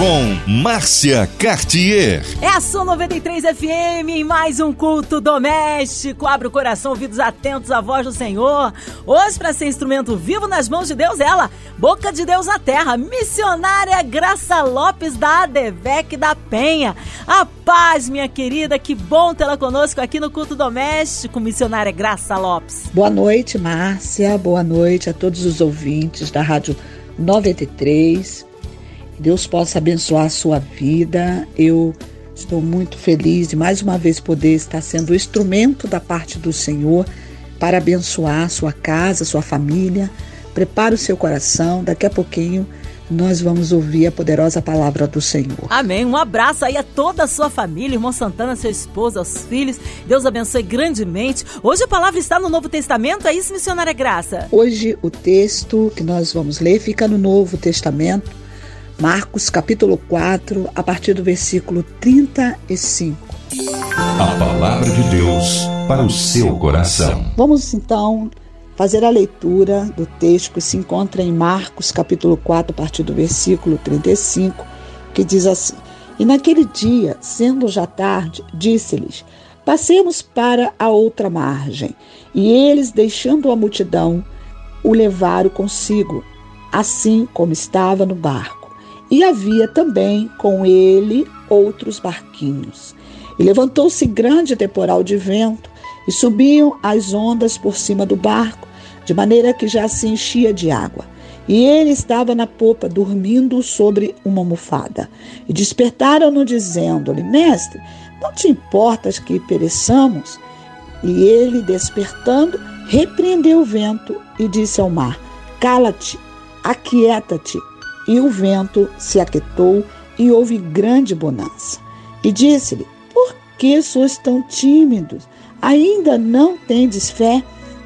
com Márcia Cartier. É a Som 93 FM em mais um culto doméstico. Abre o coração, ouvidos atentos à voz do Senhor. Hoje, para ser instrumento vivo nas mãos de Deus, ela, boca de Deus na terra, missionária Graça Lopes da ADVEC da Penha. A paz, minha querida, que bom tê-la conosco aqui no culto doméstico, missionária Graça Lopes. Boa noite, Márcia. Boa noite a todos os ouvintes da Rádio 93. Deus possa abençoar a sua vida. Eu estou muito feliz de mais uma vez poder estar sendo instrumento da parte do Senhor para abençoar a sua casa, a sua família. Prepare o seu coração, daqui a pouquinho nós vamos ouvir a poderosa palavra do Senhor. Amém. Um abraço aí a toda a sua família, irmão Santana, sua esposa, aos filhos. Deus abençoe grandemente. Hoje a palavra está no Novo Testamento, é isso, missionária Graça? Hoje o texto que nós vamos ler fica no Novo Testamento, Marcos capítulo 4, a partir do versículo 35. A palavra de Deus para o seu coração. Vamos então fazer a leitura do texto que se encontra em Marcos capítulo 4, a partir do versículo 35, que diz assim: E naquele dia, sendo já tarde, disse-lhes: Passemos para a outra margem. E eles, deixando a multidão, o levaram consigo, assim como estava no barco e havia também com ele outros barquinhos. E levantou-se grande temporal de vento, e subiam as ondas por cima do barco, de maneira que já se enchia de água. E ele estava na popa, dormindo sobre uma almofada. E despertaram-no, dizendo-lhe: Mestre, não te importas que pereçamos? E ele, despertando, repreendeu o vento e disse ao mar: Cala-te, aquieta-te. E o vento se aquietou e houve grande bonança. E disse-lhe: Por que sois tão tímidos? Ainda não tendes fé?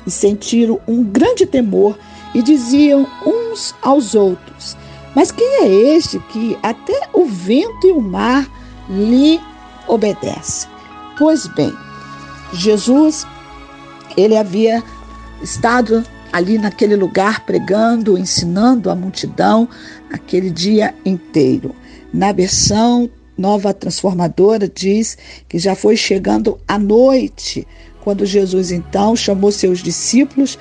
E sentiram um grande temor e diziam uns aos outros: Mas quem é este que até o vento e o mar lhe obedecem? Pois bem, Jesus, ele havia estado ali naquele lugar pregando, ensinando a multidão aquele dia inteiro. Na versão nova transformadora diz que já foi chegando a noite, quando Jesus então chamou seus discípulos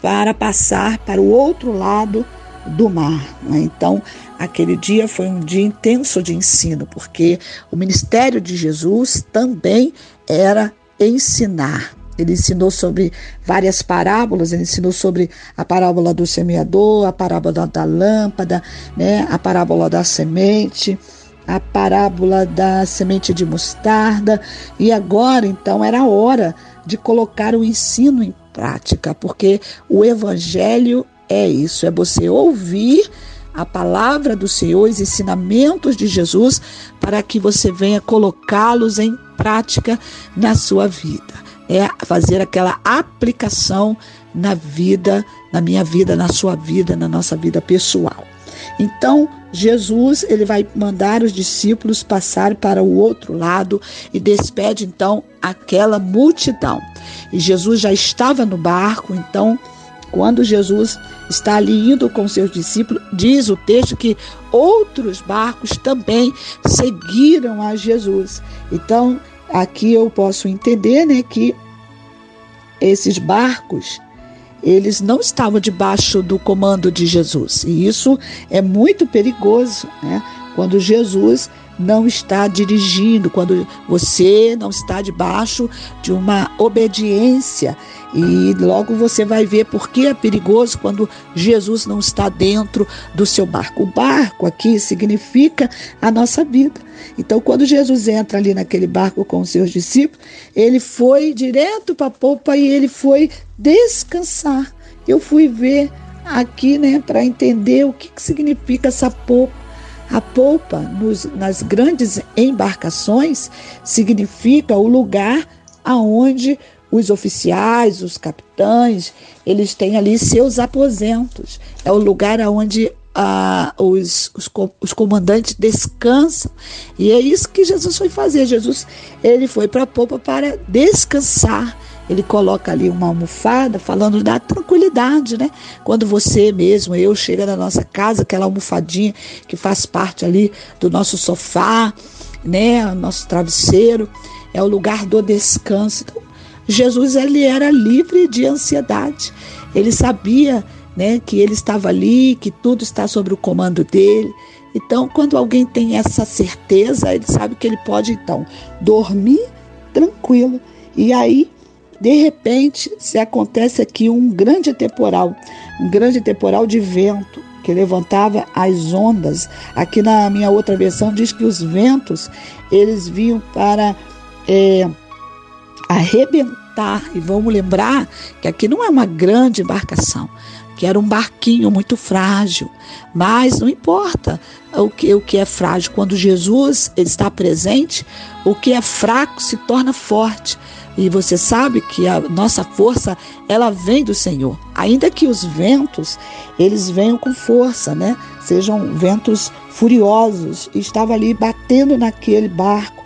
para passar para o outro lado do mar. Né? Então, aquele dia foi um dia intenso de ensino, porque o ministério de Jesus também era ensinar. Ele ensinou sobre várias parábolas, ele ensinou sobre a parábola do semeador, a parábola da lâmpada, né, a parábola da semente, a parábola da semente de mostarda, e agora então era hora de colocar o ensino em prática, porque o evangelho é isso, é você ouvir a palavra do Senhor, os ensinamentos de Jesus, para que você venha colocá-los em prática na sua vida é fazer aquela aplicação na vida, na minha vida, na sua vida, na nossa vida pessoal. Então, Jesus, ele vai mandar os discípulos passar para o outro lado e despede então aquela multidão. E Jesus já estava no barco, então, quando Jesus está ali indo com seus discípulos, diz o texto que outros barcos também seguiram a Jesus. Então, aqui eu posso entender né, que esses barcos eles não estavam debaixo do comando de Jesus. E isso é muito perigoso, né? Quando Jesus não está dirigindo, quando você não está debaixo de uma obediência. E logo você vai ver por que é perigoso quando Jesus não está dentro do seu barco. O barco aqui significa a nossa vida. Então, quando Jesus entra ali naquele barco com os seus discípulos, ele foi direto para a popa e ele foi descansar. Eu fui ver aqui, né, para entender o que, que significa essa popa. A polpa nos, nas grandes embarcações significa o lugar aonde os oficiais, os capitães, eles têm ali seus aposentos. É o lugar onde ah, os, os, os, comandantes descansam. E é isso que Jesus foi fazer. Jesus ele foi para a popa para descansar. Ele coloca ali uma almofada falando da tranquilidade, né? Quando você mesmo, eu, chega na nossa casa, aquela almofadinha que faz parte ali do nosso sofá, né? Nosso travesseiro, é o lugar do descanso. Então, Jesus ele era livre de ansiedade. Ele sabia né, que ele estava ali, que tudo está sob o comando dele. Então, quando alguém tem essa certeza, ele sabe que ele pode então dormir tranquilo. E aí, de repente, se acontece aqui um grande temporal, um grande temporal de vento que levantava as ondas. Aqui na minha outra versão diz que os ventos eles vinham para é, arrebentar. E vamos lembrar que aqui não é uma grande embarcação, que era um barquinho muito frágil. Mas não importa o que, o que é frágil. Quando Jesus está presente, o que é fraco se torna forte. E você sabe que a nossa força, ela vem do Senhor. Ainda que os ventos, eles venham com força, né? Sejam ventos furiosos. Estava ali batendo naquele barco.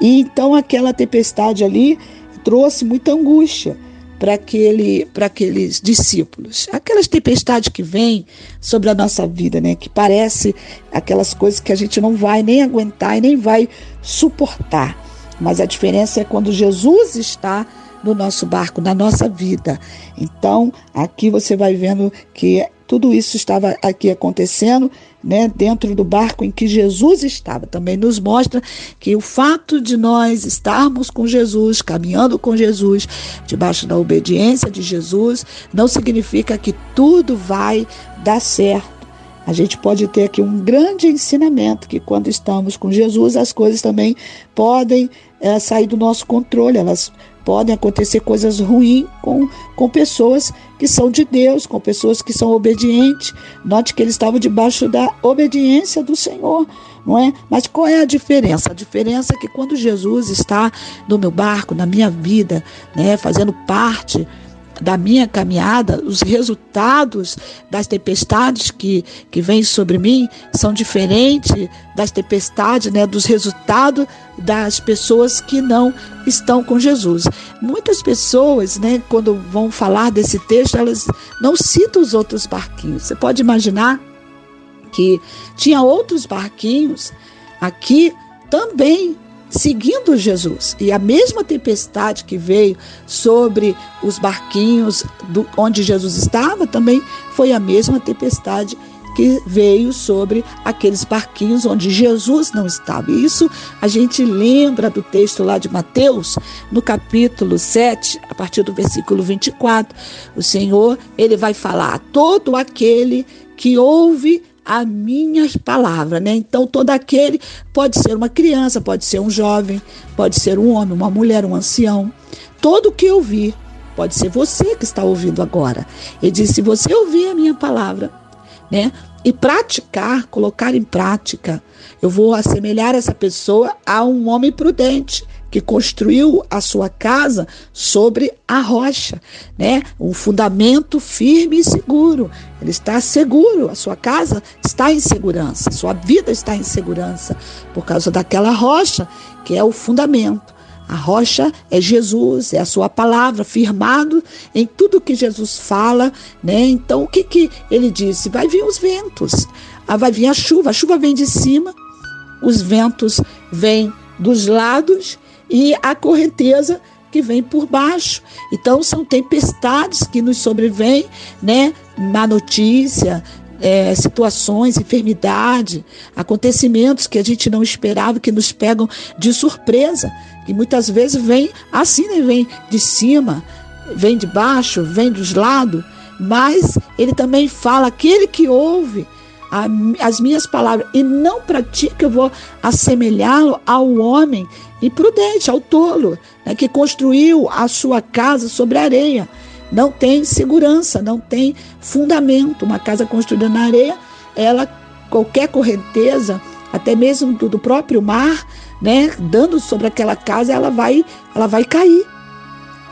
E então aquela tempestade ali trouxe muita angústia para aquele, para aqueles discípulos. Aquelas tempestades que vêm sobre a nossa vida, né? Que parece aquelas coisas que a gente não vai nem aguentar e nem vai suportar. Mas a diferença é quando Jesus está no nosso barco, na nossa vida. Então, aqui você vai vendo que tudo isso estava aqui acontecendo, né, dentro do barco em que Jesus estava. Também nos mostra que o fato de nós estarmos com Jesus, caminhando com Jesus, debaixo da obediência de Jesus, não significa que tudo vai dar certo. A gente pode ter aqui um grande ensinamento que quando estamos com Jesus, as coisas também podem é, sair do nosso controle, elas podem acontecer coisas ruins com, com pessoas que são de Deus, com pessoas que são obedientes. Note que eles estavam debaixo da obediência do Senhor, não é? Mas qual é a diferença? A diferença é que quando Jesus está no meu barco, na minha vida, né, fazendo parte da minha caminhada, os resultados das tempestades que, que vêm sobre mim são diferentes das tempestades, né, dos resultados das pessoas que não estão com Jesus. Muitas pessoas, né, quando vão falar desse texto, elas não citam os outros barquinhos. Você pode imaginar que tinha outros barquinhos aqui também seguindo Jesus. E a mesma tempestade que veio sobre os barquinhos do, onde Jesus estava também foi a mesma tempestade que veio sobre aqueles barquinhos onde Jesus não estava. E isso a gente lembra do texto lá de Mateus, no capítulo 7, a partir do versículo 24. O Senhor, ele vai falar: todo aquele que ouve a minhas palavras, né? Então todo aquele pode ser uma criança, pode ser um jovem, pode ser um homem, uma mulher, um ancião. Todo que ouvir, pode ser você que está ouvindo agora. Ele diz: se você ouvir a minha palavra, né? E praticar, colocar em prática, eu vou assemelhar essa pessoa a um homem prudente que construiu a sua casa sobre a rocha, né? Um fundamento firme e seguro. Ele está seguro, a sua casa está em segurança, sua vida está em segurança por causa daquela rocha que é o fundamento. A rocha é Jesus, é a sua palavra, firmado em tudo que Jesus fala, né? Então, o que que ele disse? Vai vir os ventos, ah, vai vir a chuva, a chuva vem de cima, os ventos vêm dos lados e a correnteza que vem por baixo. Então são tempestades que nos sobrevêm, né? Má notícia, é, situações, enfermidade, acontecimentos que a gente não esperava, que nos pegam de surpresa, que muitas vezes vem assim, né? vem de cima, vem de baixo, vem dos lados, mas ele também fala, aquele que ouve a, as minhas palavras e não pratica, eu vou assemelhá-lo ao homem imprudente, ao tolo, né, que construiu a sua casa sobre areia. Não tem segurança, não tem fundamento. Uma casa construída na areia, ela qualquer correnteza, até mesmo do, do próprio mar, né, dando sobre aquela casa, ela vai, ela vai cair.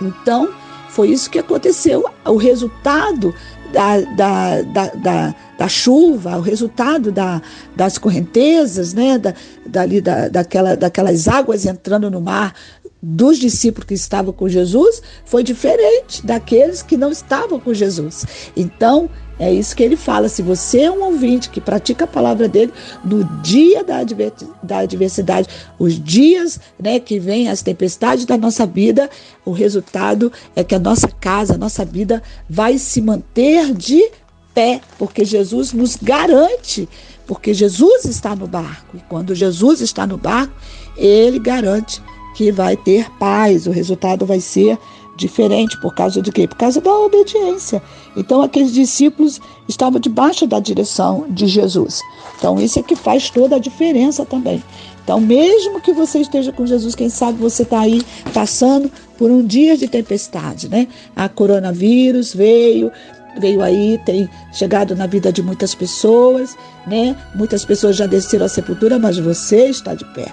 Então, foi isso que aconteceu. O resultado da, da, da, da, da chuva, o resultado da, das correntezas, né? da, dali, da, daquela, daquelas águas entrando no mar dos discípulos que estavam com Jesus foi diferente daqueles que não estavam com Jesus. Então, é isso que ele fala. Se você é um ouvinte que pratica a palavra dele, no dia da, adversidade, os dias né, que vêm as tempestades da nossa vida, o resultado é que a nossa casa, a nossa vida vai se manter de pé, porque Jesus nos garante, porque Jesus está no barco. E quando Jesus está no barco, ele garante que vai ter paz, o resultado vai ser diferente por causa de quê? Por causa da obediência. Então aqueles discípulos estavam debaixo da direção de Jesus. Então isso é que faz toda a diferença também. Então mesmo que você esteja com Jesus, quem sabe você está aí passando por um dia de tempestade, né? A coronavírus veio, veio aí, tem chegado na vida de muitas pessoas, né? Muitas pessoas já desceram à sepultura, mas você está de pé.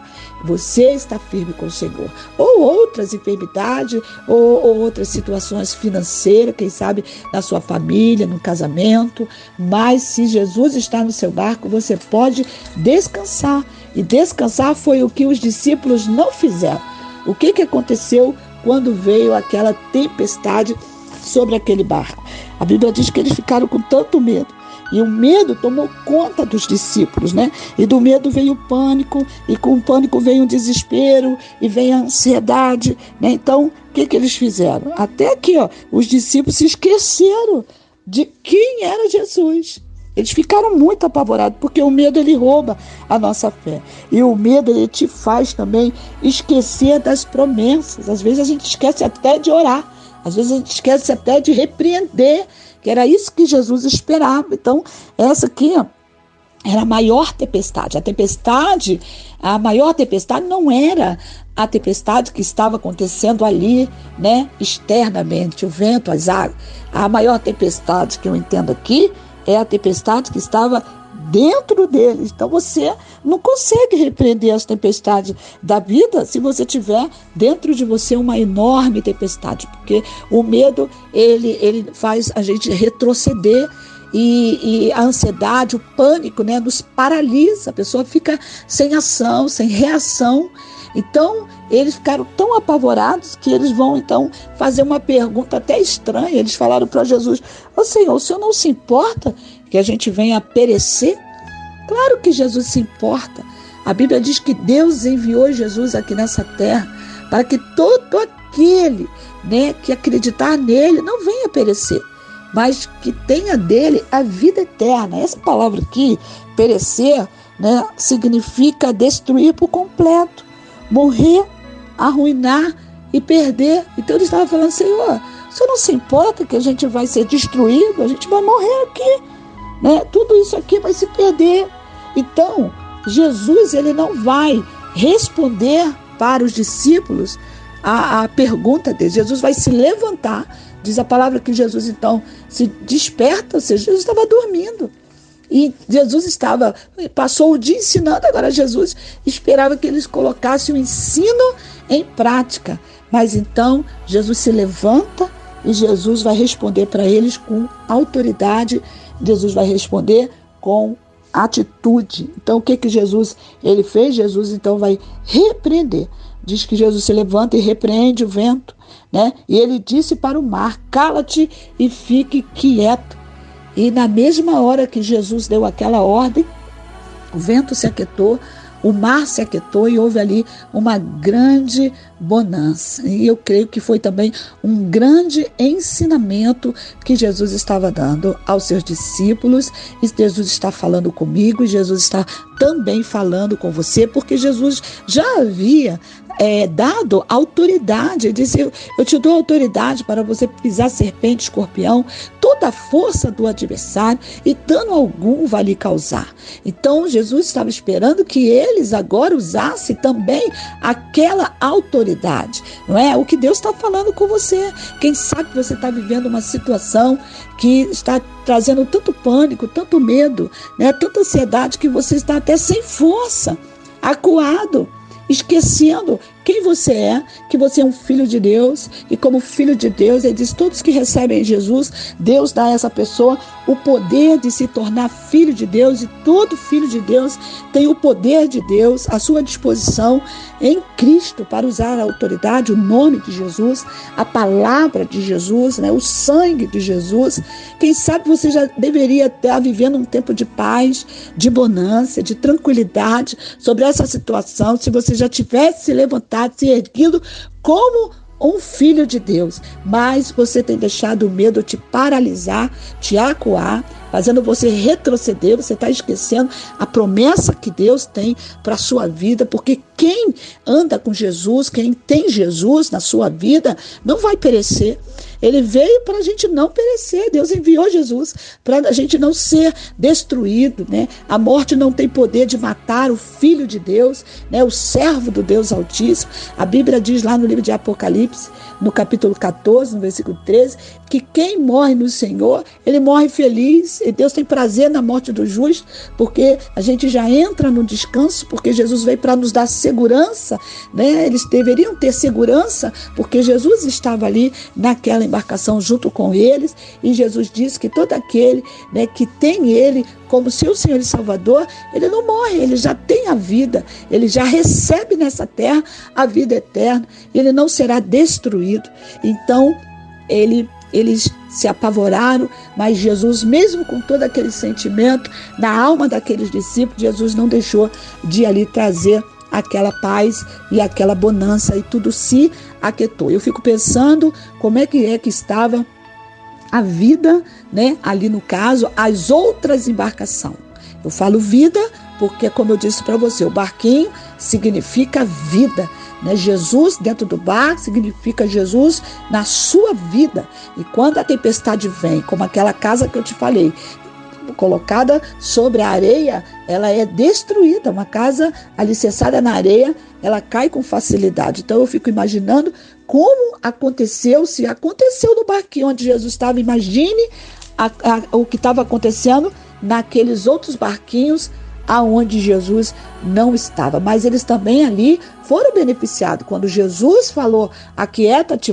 Você está firme com o Senhor. Ou outras enfermidades, ou, ou outras situações financeiras, quem sabe na sua família, no casamento. Mas se Jesus está no seu barco, você pode descansar. E descansar foi o que os discípulos não fizeram. O que, que aconteceu quando veio aquela tempestade sobre aquele barco? A Bíblia diz que eles ficaram com tanto medo e o medo tomou conta dos discípulos, né? E do medo veio o pânico, e com o pânico veio o desespero, e veio a ansiedade, né? Então, o que, que eles fizeram? Até aqui, ó, os discípulos se esqueceram de quem era Jesus. Eles ficaram muito apavorados, porque o medo ele rouba a nossa fé. E o medo ele te faz também esquecer das promessas. Às vezes a gente esquece até de orar. Às vezes a gente esquece até de repreender que era isso que Jesus esperava. Então, essa aqui era a maior tempestade. A tempestade, a maior tempestade não era a tempestade que estava acontecendo ali, né, externamente, o vento, as águas. A maior tempestade que eu entendo aqui é a tempestade que estava dentro deles. Então você não consegue repreender as tempestades da vida se você tiver dentro de você uma enorme tempestade, porque o medo ele, ele faz a gente retroceder e, e, a ansiedade, o pânico, né, nos paralisa. A pessoa fica sem ação, sem reação. Então, eles ficaram tão apavorados que eles vão então fazer uma pergunta até estranha. Eles falaram para Jesus: Ô Senhor, o Senhor não se importa que a gente venha perecer? Claro que Jesus se importa. A Bíblia diz que Deus enviou Jesus aqui nessa terra para que todo aquele né, que acreditar nele não venha perecer, mas que tenha dele a vida eterna. Essa palavra aqui, perecer, né, significa destruir por completo, morrer, arruinar e perder. Então ele estava falando, Senhor, o Senhor não se importa que a gente vai ser destruído, a gente vai morrer aqui. Né? Tudo isso aqui vai se perder. Então, Jesus ele não vai responder para os discípulos a, a pergunta deles. Jesus vai se levantar. Diz a palavra que Jesus então se desperta, ou seja, Jesus estava dormindo. E Jesus estava, passou o dia ensinando, agora Jesus esperava que eles colocassem o ensino em prática. Mas então Jesus se levanta e Jesus vai responder para eles com autoridade, Jesus vai responder com atitude. Então o que que Jesus ele fez? Jesus então vai repreender. Diz que Jesus se levanta e repreende o vento, né? E ele disse para o mar: "Cala-te e fique quieto". E na mesma hora que Jesus deu aquela ordem, o vento se aquietou, o mar se aquietou e houve ali uma grande bonança. E eu creio que foi também um grande ensinamento que Jesus estava dando aos seus discípulos. E Jesus está falando comigo, e Jesus está também falando com você, porque Jesus já havia é, dado autoridade. Ele eu, eu te dou autoridade para você pisar serpente, escorpião, toda a força do adversário e dano algum vai lhe causar. Então Jesus estava esperando que eles agora usassem também aquela autoridade, não é? O que Deus está falando com você. Quem sabe você está vivendo uma situação que está trazendo tanto pânico, tanto medo, né? tanta ansiedade que você está até sem força, acuado esquecendo quem você é, que você é um filho de Deus, e como filho de Deus, ele diz: todos que recebem Jesus, Deus dá a essa pessoa o poder de se tornar filho de Deus, e todo filho de Deus tem o poder de Deus à sua disposição em Cristo para usar a autoridade, o nome de Jesus, a palavra de Jesus, né, o sangue de Jesus. Quem sabe você já deveria estar vivendo um tempo de paz, de bonança, de tranquilidade sobre essa situação, se você já tivesse se levantado, se erguido como um filho de Deus, mas você tem deixado o medo te paralisar, te acuar, fazendo você retroceder, você está esquecendo a promessa que Deus tem para a sua vida, porque quem anda com Jesus, quem tem Jesus na sua vida, não vai perecer. Ele veio para a gente não perecer. Deus enviou Jesus para a gente não ser destruído, né? A morte não tem poder de matar o Filho de Deus, né? O servo do Deus Altíssimo. A Bíblia diz lá no livro de Apocalipse, no capítulo 14, no versículo 13, que quem morre no Senhor, ele morre feliz. E Deus tem prazer na morte do justo, porque a gente já entra no descanso, porque Jesus veio para nos dar segurança, né? Eles deveriam ter segurança, porque Jesus estava ali naquela embarcação junto com eles, e Jesus disse que todo aquele né, que tem ele como seu Senhor e Salvador, ele não morre, ele já tem a vida, ele já recebe nessa terra a vida eterna, ele não será destruído. Então, ele eles se apavoraram, mas Jesus, mesmo com todo aquele sentimento na alma daqueles discípulos, Jesus não deixou de ali trazer aquela paz e aquela bonança e tudo se aquietou. Eu fico pensando como é que é que estava a vida, né, ali no caso, as outras embarcações. Eu falo vida porque, como eu disse para você, o barquinho significa vida. Né? Jesus dentro do barco significa Jesus na sua vida. E quando a tempestade vem, como aquela casa que eu te falei, colocada sobre a areia, ela é destruída. Uma casa alicerçada na areia, ela cai com facilidade. Então eu fico imaginando como aconteceu, se aconteceu no barquinho onde Jesus estava, imagine a, a, o que estava acontecendo naqueles outros barquinhos aonde Jesus não estava. Mas eles também ali foram beneficiados. Quando Jesus falou, aquieta-te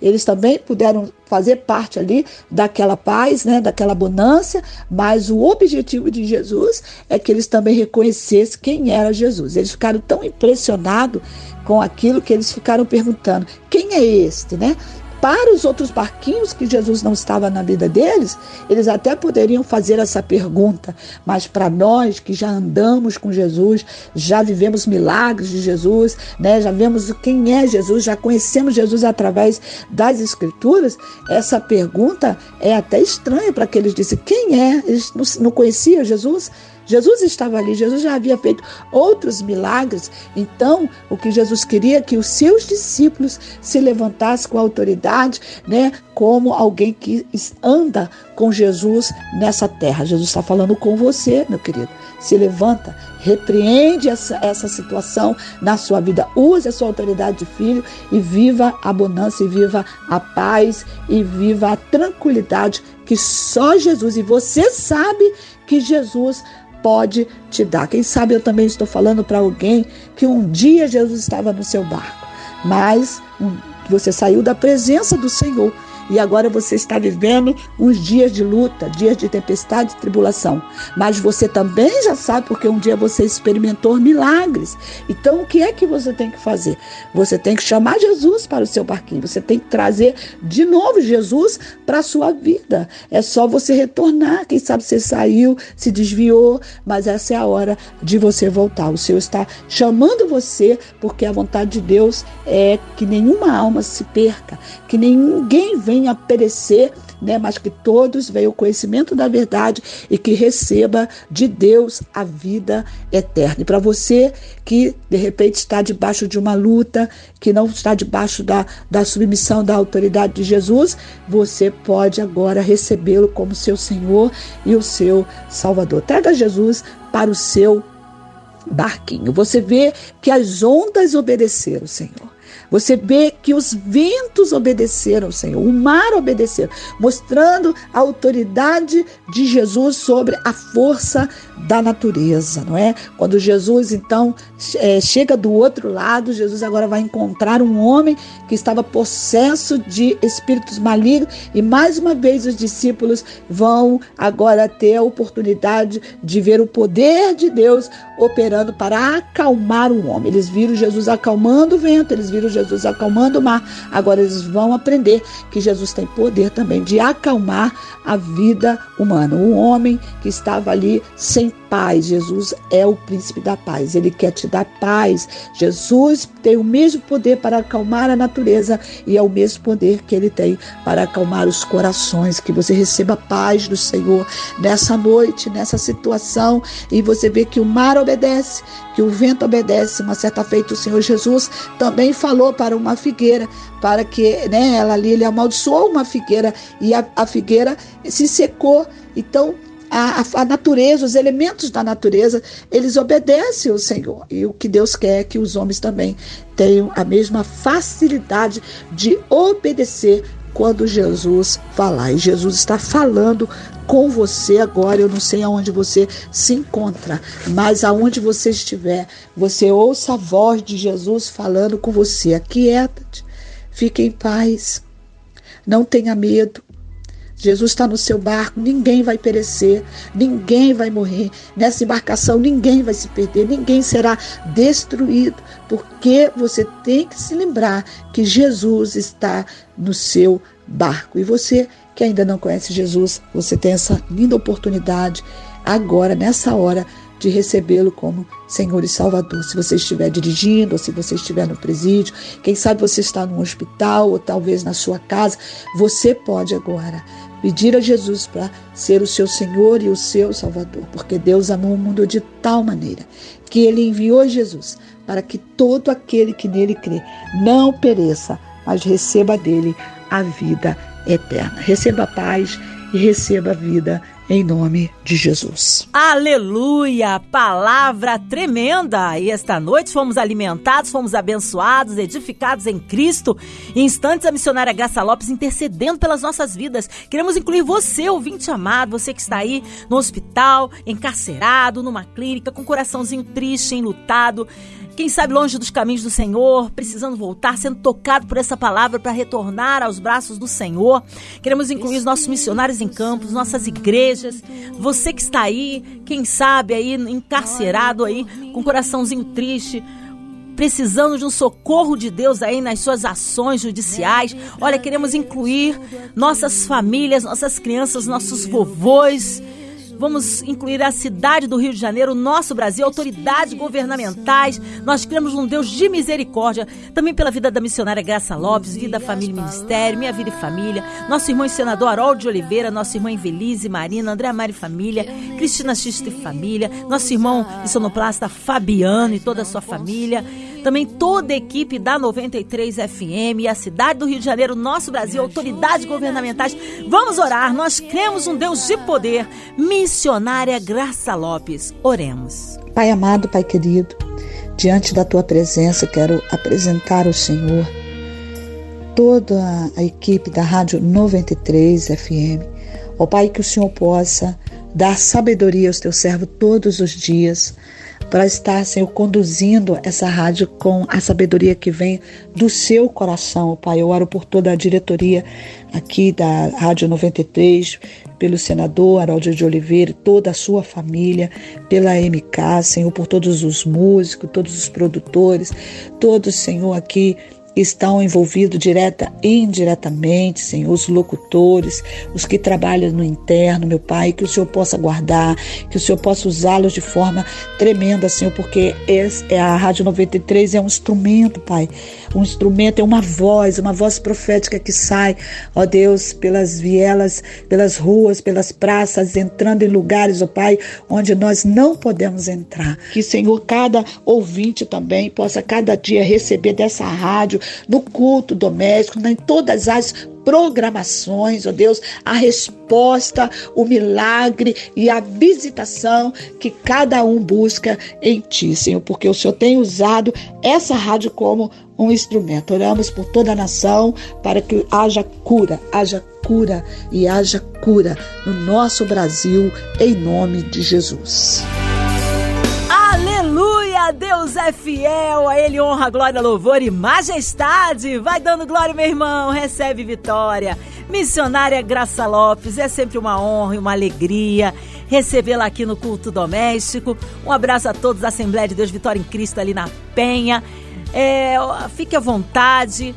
eles também puderam fazer parte ali daquela paz, né, daquela abundância, mas o objetivo de Jesus é que eles também reconhecessem quem era Jesus. Eles ficaram tão impressionados com aquilo que eles ficaram perguntando: quem é este, né? Para os outros barquinhos que Jesus não estava na vida deles, eles até poderiam fazer essa pergunta, mas para nós que já andamos com Jesus, já vivemos milagres de Jesus, né, já vemos quem é Jesus, já conhecemos Jesus através das Escrituras, essa pergunta é até estranha para aqueles disse quem é? Eles não conheciam Jesus? Jesus estava ali, Jesus já havia feito outros milagres. Então, o que Jesus queria é que os seus discípulos se levantassem com autoridade, né, como alguém que anda com Jesus nessa terra. Jesus está falando com você, meu querido. Se levanta, repreende essa, essa situação na sua vida. Use a sua autoridade de filho e viva a abundância, e viva a paz, e viva a tranquilidade que só Jesus, e você sabe que Jesus pode te dar. Quem sabe eu também estou falando para alguém que um dia Jesus estava no seu barco, mas você saiu da presença do Senhor e agora você está vivendo uns dias de luta, dias de tempestade tribulação. Mas você também já sabe porque um dia você experimentou milagres. Então o que é que você tem que fazer? Você tem que chamar Jesus para o seu barquinho. Você tem que trazer de novo Jesus para a sua vida. É só você retornar. Quem sabe você saiu, se desviou, mas essa é a hora de você voltar. O Senhor está chamando você porque a vontade de Deus é que nenhuma alma se perca, que ninguém venha venha perecer, né, mas que todos venham o conhecimento da verdade e que receba de Deus a vida eterna. E para você que de repente está debaixo de uma luta, que não está debaixo da, da submissão da autoridade de Jesus, você pode agora recebê-lo como seu Senhor e o seu Salvador. Traga Jesus para o seu barquinho. Você vê que as ondas obedeceram, Senhor. Você vê que os ventos obedeceram ao Senhor, o mar obedeceu, mostrando a autoridade de Jesus sobre a força da natureza, não é? Quando Jesus então é, chega do outro lado, Jesus agora vai encontrar um homem que estava possesso de espíritos malignos e mais uma vez os discípulos vão agora ter a oportunidade de ver o poder de Deus operando para acalmar o homem. Eles viram Jesus acalmando o vento, eles viram Jesus acalmando o mar. Agora eles vão aprender que Jesus tem poder também de acalmar a vida humana. Um homem que estava ali sem paz. Jesus é o príncipe da paz. Ele quer te dar paz. Jesus tem o mesmo poder para acalmar a natureza e é o mesmo poder que ele tem para acalmar os corações. Que você receba paz do Senhor nessa noite, nessa situação e você vê que o mar obedece, que o vento obedece. Uma certa feita o Senhor Jesus também falou para uma figueira, para que né, ela ali ele amaldiçoou uma figueira e a, a figueira se secou. Então a, a, natureza, os elementos da natureza, eles obedecem ao Senhor. E o que Deus quer é que os homens também tenham a mesma facilidade de obedecer quando Jesus falar. E Jesus está falando com você agora. Eu não sei aonde você se encontra, mas aonde você estiver, você ouça a voz de Jesus falando com você. Aquieta-te, fique em paz, não tenha medo. Jesus está no seu barco, ninguém vai perecer, ninguém vai morrer. Nessa embarcação, ninguém vai se perder, ninguém será destruído, porque você tem que se lembrar que Jesus está no seu barco. E você que ainda não conhece Jesus, você tem essa linda oportunidade agora, nessa hora, de recebê-lo como Senhor e Salvador. Se você estiver dirigindo, ou se você estiver no presídio, quem sabe você está num hospital ou talvez na sua casa, você pode agora pedir a Jesus para ser o seu Senhor e o seu Salvador, porque Deus amou o mundo de tal maneira que ele enviou Jesus para que todo aquele que nele crê não pereça, mas receba dele a vida eterna. Receba a paz e receba a vida em nome de Jesus. Aleluia! Palavra tremenda! E esta noite fomos alimentados, fomos abençoados, edificados em Cristo. Em instantes, a missionária Graça Lopes intercedendo pelas nossas vidas. Queremos incluir você, ouvinte amado, você que está aí no hospital, encarcerado, numa clínica, com o coraçãozinho triste, enlutado quem sabe longe dos caminhos do Senhor, precisando voltar, sendo tocado por essa palavra para retornar aos braços do Senhor. Queremos incluir os nossos missionários em campos, nossas igrejas. Você que está aí, quem sabe aí encarcerado aí, com o coraçãozinho triste, precisando de um socorro de Deus aí nas suas ações judiciais. Olha, queremos incluir nossas famílias, nossas crianças, nossos vovôs Vamos incluir a cidade do Rio de Janeiro, nosso Brasil, autoridades governamentais. Nós cremos num Deus de misericórdia, também pela vida da missionária Graça Lopes, vida, família e ministério, minha vida e família. Nosso irmão e senador Harold de Oliveira, nossa irmã Invelise Marina, André Mari Família, Cristina Xista e Família, nosso irmão e sonoplasta Fabiano e toda a sua família também toda a equipe da 93 FM, a cidade do Rio de Janeiro, nosso Brasil, autoridades governamentais. Vamos orar, nós cremos um Deus de poder. Missionária Graça Lopes, oremos. Pai amado, Pai querido, diante da tua presença, quero apresentar ao Senhor toda a equipe da Rádio 93 FM. Ó Pai, que o Senhor possa dar sabedoria aos teus servos todos os dias para estar, Senhor, conduzindo essa rádio com a sabedoria que vem do seu coração, Pai. Eu oro por toda a diretoria aqui da Rádio 93, pelo senador Haroldo de Oliveira, toda a sua família, pela MK, Senhor, por todos os músicos, todos os produtores, todos, Senhor, aqui estão envolvidos direta e indiretamente, Senhor, os locutores, os que trabalham no interno, meu Pai, que o Senhor possa guardar, que o Senhor possa usá-los de forma tremenda, Senhor, porque é a Rádio 93 é um instrumento, Pai, um instrumento, é uma voz, uma voz profética que sai, ó Deus, pelas vielas, pelas ruas, pelas praças, entrando em lugares, ó Pai, onde nós não podemos entrar. Que, Senhor, cada ouvinte também possa cada dia receber dessa rádio no culto doméstico, em todas as programações, ó Deus, a resposta, o milagre e a visitação que cada um busca em Ti, Senhor, porque o Senhor tem usado essa rádio como um instrumento. Oramos por toda a nação para que haja cura, haja cura e haja cura no nosso Brasil, em nome de Jesus. Deus é fiel, a Ele honra, glória, louvor e majestade. Vai dando glória, meu irmão, recebe vitória. Missionária Graça Lopes, é sempre uma honra e uma alegria recebê-la aqui no culto doméstico. Um abraço a todos da Assembleia de Deus Vitória em Cristo ali na Penha. É, fique à vontade.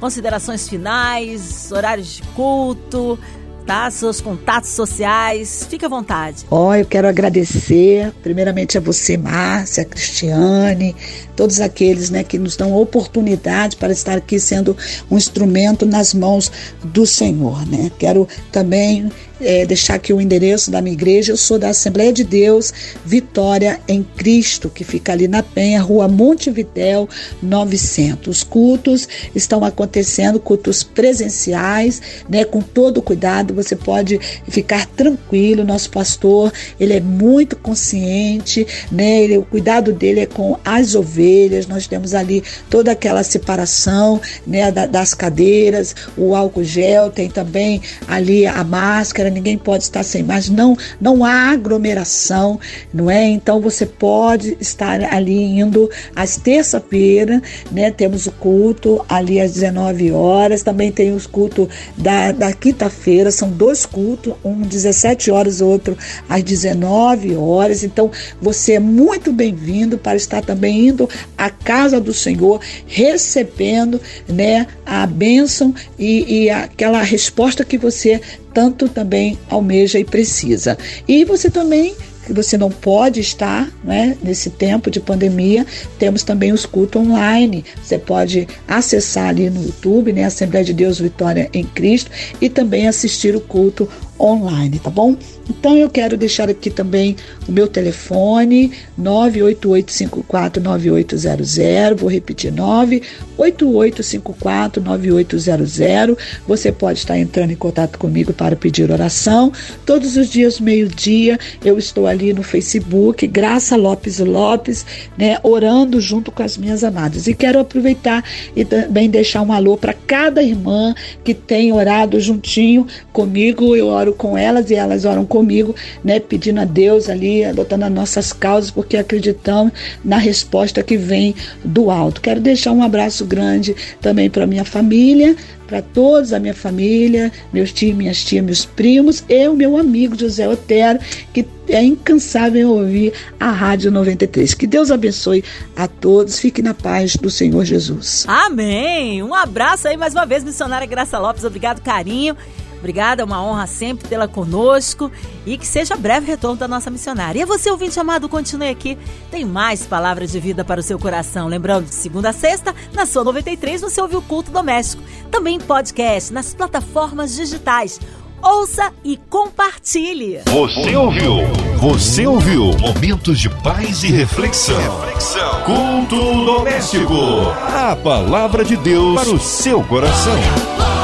Considerações finais, horários de culto, tá? Seus contatos sociais, fique à vontade. Ó, oh, eu quero agradecer primeiramente a você, Márcia, a Cristiane, todos aqueles, né, que nos dão oportunidade para estar aqui sendo um instrumento nas mãos do Senhor, né? Quero também é, deixar aqui o endereço da minha igreja. Eu sou da Assembleia de Deus Vitória em Cristo, que fica ali na Penha, Rua Montevidéu 900. Os cultos estão acontecendo, cultos presenciais, né, com todo cuidado. Você pode ficar tranquilo. Nosso pastor, ele é muito consciente, né? Ele, o cuidado dele é com as ovelhas. Nós temos ali toda aquela separação, né, das cadeiras, o álcool gel, tem também ali a máscara ninguém pode estar sem mais, não, não há aglomeração, não é? Então você pode estar ali indo às terça-feira, né? Temos o culto ali às 19 horas, também tem os cultos da, da quinta-feira, são dois cultos, um 17 horas, outro às 19 horas. Então você é muito bem-vindo para estar também indo à casa do Senhor, recebendo, né, a bênção e, e aquela resposta que você tanto também almeja e precisa. E você também que você não pode estar né, nesse tempo de pandemia, temos também os cultos online. Você pode acessar ali no YouTube, né, Assembleia de Deus Vitória em Cristo, e também assistir o culto online, tá bom? Então eu quero deixar aqui também o meu telefone 988549800, vou repetir 988549800. Você pode estar entrando em contato comigo para pedir oração. Todos os dias meio-dia eu estou ali no Facebook, Graça Lopes Lopes, né, orando junto com as minhas amadas. E quero aproveitar e também deixar um alô para cada irmã que tem orado juntinho comigo. Eu oro com elas e elas oram comigo, né, pedindo a Deus ali, adotando as nossas causas, porque acreditamos na resposta que vem do alto. Quero deixar um abraço grande também para minha família, para todos a minha família, meus tios, minhas tias, meus primos, e o meu amigo José Otero, que é incansável em ouvir a Rádio 93. Que Deus abençoe a todos. Fique na paz do Senhor Jesus. Amém. Um abraço aí mais uma vez, missionária Graça Lopes. Obrigado, carinho. Obrigada, é uma honra sempre tê-la conosco e que seja breve retorno da nossa missionária. E você, ouvinte amado, continue aqui. Tem mais palavras de vida para o seu coração. Lembrando, de segunda a sexta, na sua 93, você ouve o Culto Doméstico. Também podcast nas plataformas digitais. Ouça e compartilhe. Você ouviu? Você ouviu? Momentos de paz e reflexão. reflexão. Culto doméstico. A palavra de Deus para o seu coração.